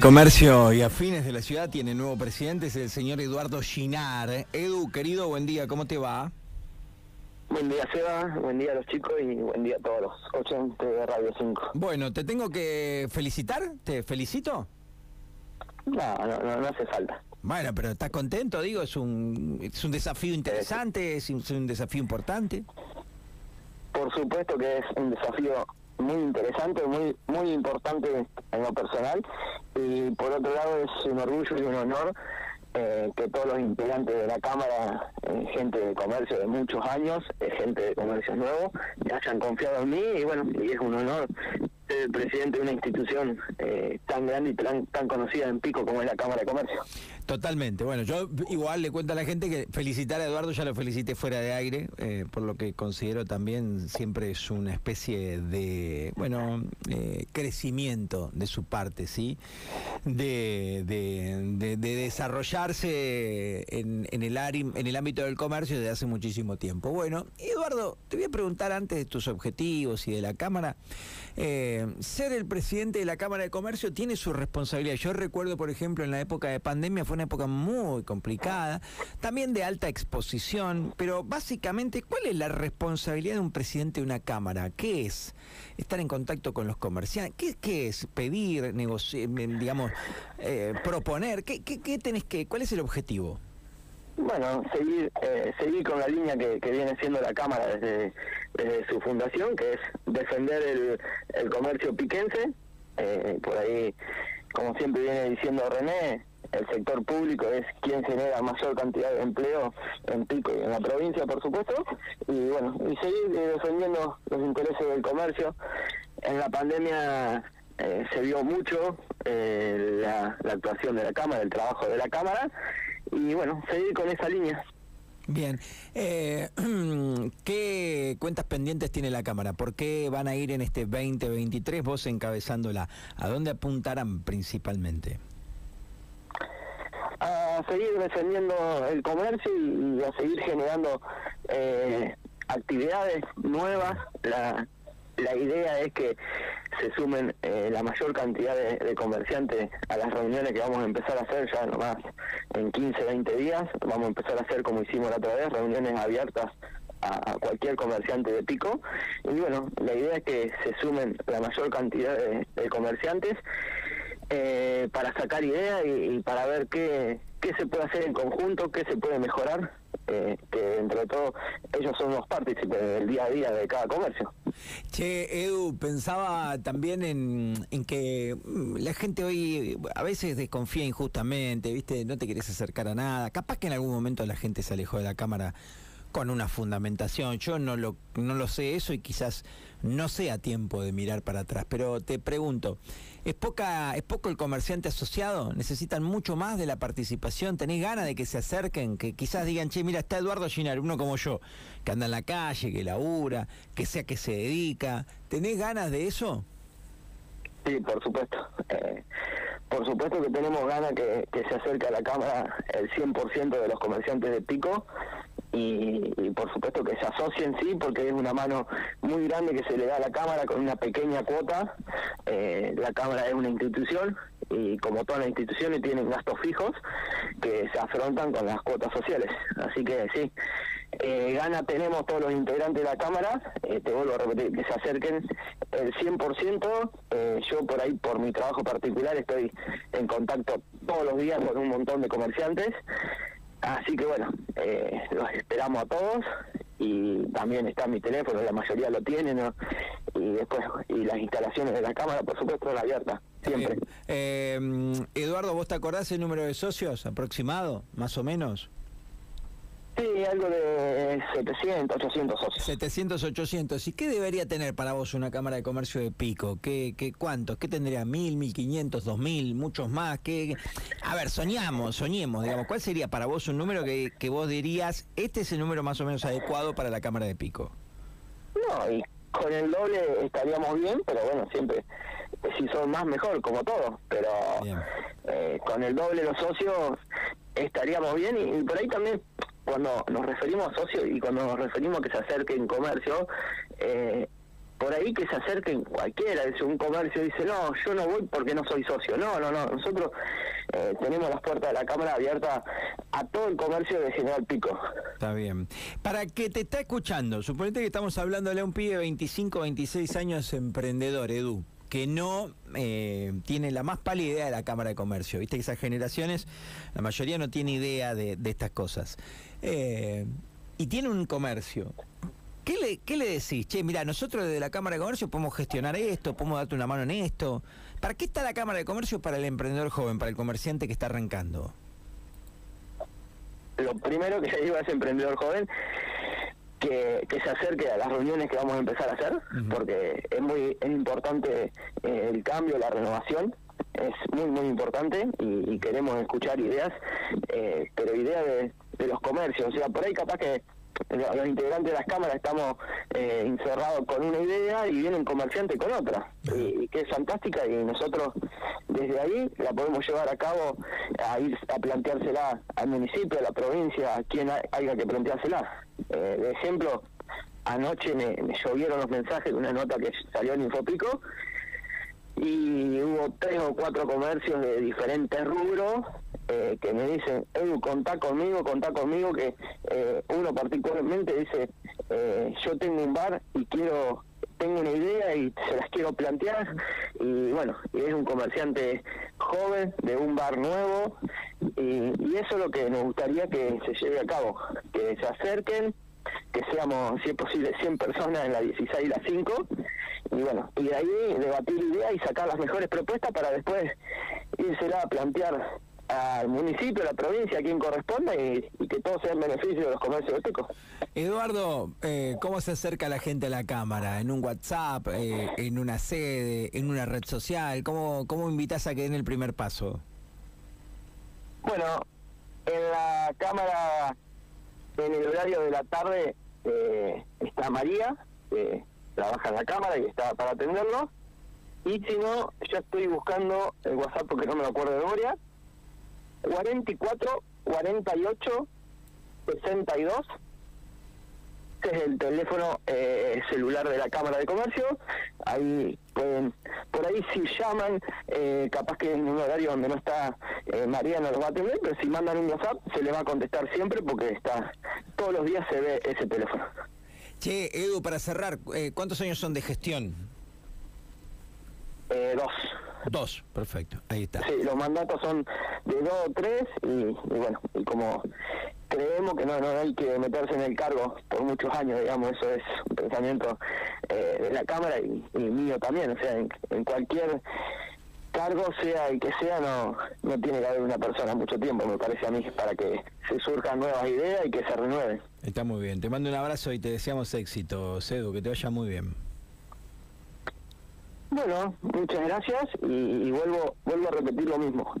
Comercio y afines de la ciudad tiene nuevo presidente, es el señor Eduardo Ginar. Edu, querido, buen día, ¿cómo te va? Buen día, Seba. Buen día a los chicos y buen día a todos los oyentes de Radio 5. Bueno, ¿te tengo que felicitar? ¿Te felicito? No, no, no, no hace falta. Bueno, pero ¿estás contento? Digo, es un, es un desafío interesante, es un, es un desafío importante. Por supuesto que es un desafío muy interesante, muy muy importante en lo personal. Y por otro lado es un orgullo y un honor eh, que todos los integrantes de la Cámara, eh, gente de comercio de muchos años, eh, gente de comercio nuevo, hayan confiado en mí y bueno, y es un honor presidente de una institución eh, tan grande y tan, tan conocida en Pico como es la Cámara de Comercio. Totalmente. Bueno, yo igual le cuento a la gente que felicitar a Eduardo, ya lo felicité fuera de aire, eh, por lo que considero también siempre es una especie de, bueno, eh, crecimiento de su parte, ¿sí? De, de, de- de desarrollarse en, en el área, en el ámbito del comercio desde hace muchísimo tiempo. Bueno, Eduardo, te voy a preguntar antes de tus objetivos y de la Cámara. eh, ser el presidente de la Cámara de Comercio tiene su responsabilidad. Yo recuerdo, por ejemplo, en la época de pandemia fue una época muy complicada, también de alta exposición, pero básicamente, ¿cuál es la responsabilidad de un presidente de una Cámara? ¿Qué es? Estar en contacto con los comerciantes. ¿Qué, qué es? Pedir, negociar, digamos, eh, proponer. ¿Qué, qué, qué tenés que, ¿Cuál es el objetivo? Bueno, seguir eh, seguir con la línea que, que viene siendo la Cámara desde, desde su fundación, que es defender el, el comercio piquense. Eh, por ahí, como siempre viene diciendo René, el sector público es quien genera mayor cantidad de empleo en Pico y en la provincia, por supuesto. Y bueno, y seguir eh, defendiendo los intereses del comercio. En la pandemia eh, se vio mucho eh, la, la actuación de la Cámara, el trabajo de la Cámara y bueno, seguir con esa línea. Bien, eh, ¿qué cuentas pendientes tiene la Cámara? ¿Por qué van a ir en este 2023 vos encabezándola? ¿A dónde apuntarán principalmente? A seguir defendiendo el comercio y, a seguir generando eh, actividades nuevas. La, la idea es que se sumen eh, la mayor cantidad de, de comerciantes a las reuniones que vamos a empezar a hacer ya nomás en 15, 20 días. Vamos a empezar a hacer como hicimos la otra vez, reuniones abiertas a, cualquier comerciante de pico. Y bueno, la idea es que se sumen la mayor cantidad de, de comerciantes eh, para sacar ideas y, para ver qué, qué se puede hacer en conjunto, qué se puede mejorar, eh, que entre todo ellos son los partícipes del día a día de cada comercio. Che, Edu, pensaba también en, en que mm, la gente hoy a veces desconfía injustamente, ¿viste? No te querés acercar a nada. Capaz que en algún momento la gente se alejó de la cámara con una fundamentación. Yo no lo, no lo sé eso y quizás no sea tiempo de mirar para atrás. Pero te pregunto, ¿es, poca, ¿es poco el comerciante asociado? ¿Necesitan mucho más de la participación? ¿Tenés ganas de que se acerquen? Que quizás digan, che, mira, está Eduardo Ginar, uno como yo, que anda en la calle, que labura, que sea que se dedica. ¿Tenés ganas de eso? Sí, por supuesto. Eh, por supuesto que tenemos ganas que, se acerque a la Cámara el 100% de los comerciantes de Pico y, y por supuesto que se asocien, sí, porque es una mano muy grande que se le da a la Cámara con una pequeña cuota. Eh, la Cámara es una institución y como todas las instituciones tienen gastos fijos que se afrontan con las cuotas sociales. Así que sí, eh, gana tenemos todos los integrantes de la Cámara, eh, te vuelvo a repetir, que se acerquen el 100%, eh, yo por ahí, por mi trabajo particular, estoy en contacto todos los días con un montón de comerciantes, así que bueno, eh, los esperamos a todos y también está mi teléfono, la mayoría lo tienen, ¿no? y después, y las instalaciones de la Cámara, por supuesto, son abiertas, siempre. Eh, eh, Eduardo, ¿vos te acordás el número de socios aproximado, más o menos? Sí, algo de 700, 800 socios. 700, 800. ¿Y qué debería tener para vos una Cámara de Comercio de Pico? ¿Qué, qué, ¿Cuántos? ¿Qué tendría? ¿Mil, mil quinientos, dos mil, muchos más? ¿Qué? A ver, soñamos, soñemos, digamos. ¿Cuál sería para vos un número que, que vos dirías, este es el número más o menos adecuado para la Cámara de Pico? No, y con el doble estaríamos bien, pero bueno, siempre, eh, si son más, mejor, como todo. Pero eh, con el doble los socios estaríamos bien y, y por ahí también cuando nos referimos a socios y cuando nos referimos a que se acerquen comercio, eh, por ahí que se acerquen cualquiera, es un comercio dice, no, yo no voy porque no soy socio. No, no, no, nosotros eh, tenemos las puertas de la Cámara abiertas a todo el comercio de General Pico. Está bien. Para que te está escuchando, suponete que estamos hablándole a un pibe de 25, 26 años emprendedor, Edu que no eh, tiene la más pálida idea de la Cámara de Comercio. Viste que esas generaciones, la mayoría no tiene idea de, estas cosas. Eh, y tiene un comercio. ¿Qué le, ¿Qué le decís? Che, mira, nosotros desde la Cámara de Comercio podemos gestionar esto, podemos darte una mano en esto. ¿Para qué está la Cámara de Comercio para el emprendedor joven, para el comerciante que está arrancando? Lo primero que se digo a ese emprendedor joven que, se acerque a las reuniones que vamos a empezar a hacer, porque es muy es importante eh, el cambio, la renovación, es muy, muy importante y, queremos escuchar ideas, eh, pero ideas de, de los comercios, o sea, por ahí capaz que los integrantes de las cámaras estamos eh, encerrados con una idea y viene un comerciante con otra, y, que es fantástica y nosotros desde ahí la podemos llevar a cabo, a ir a planteársela al municipio, a la provincia, a quien haya que planteársela. Eh, de ejemplo, anoche me, me llovieron los mensajes de una nota que salió en Infopico y hubo tres o cuatro comercios de diferentes rubros eh, que me dicen, Edu, contá conmigo, contá conmigo, que eh, uno particularmente dice, eh, yo tengo un bar y quiero, tengo una idea y se las quiero plantear, y bueno, es un comerciante joven de un bar nuevo, y, y eso es lo que nos gustaría que se lleve a cabo, que se acerquen, que seamos, si es posible, 100 personas en la 16 y la 5, y bueno, y de ahí debatir ideas y sacar las mejores propuestas para después irse a plantear al municipio, a la provincia, a quien corresponda y, que todo sea en beneficio de los comercios éticos. Eduardo, eh, ¿cómo se acerca la gente a la Cámara? ¿En un WhatsApp, eh, en una sede, en una red social? ¿Cómo, ¿Cómo invitas a que den el primer paso? Bueno, en la Cámara, en el horario de la tarde, eh, está María, que trabaja en la Cámara y está para atenderlo. Y si no, ya estoy buscando el WhatsApp porque no me lo acuerdo de memoria, 44 48 62 que es el teléfono eh, celular de la Cámara de Comercio. Ahí pueden, por ahí si llaman, eh, capaz que en un horario donde no está eh, Mariana lo va a atender, pero si mandan un WhatsApp se le va a contestar siempre porque está todos los días se ve ese teléfono. Che, Edu, para cerrar, eh, ¿cuántos años son de gestión? dos. Dos, perfecto, ahí está. Sí, los mandatos son de dos o tres y, bueno, y como creemos que no, no hay que meterse en el cargo por muchos años, digamos, eso es un pensamiento eh, de la Cámara y, mío también, o sea, en, cualquier cargo, sea el que sea, no, no tiene que haber una persona mucho tiempo, me parece a mí, para que se surjan nuevas ideas y que se renueven. Está muy bien, te mando un abrazo y te deseamos éxito, Cedu, que te vaya muy bien. Bueno, muchas gracias y, vuelvo vuelvo a repetir lo mismo.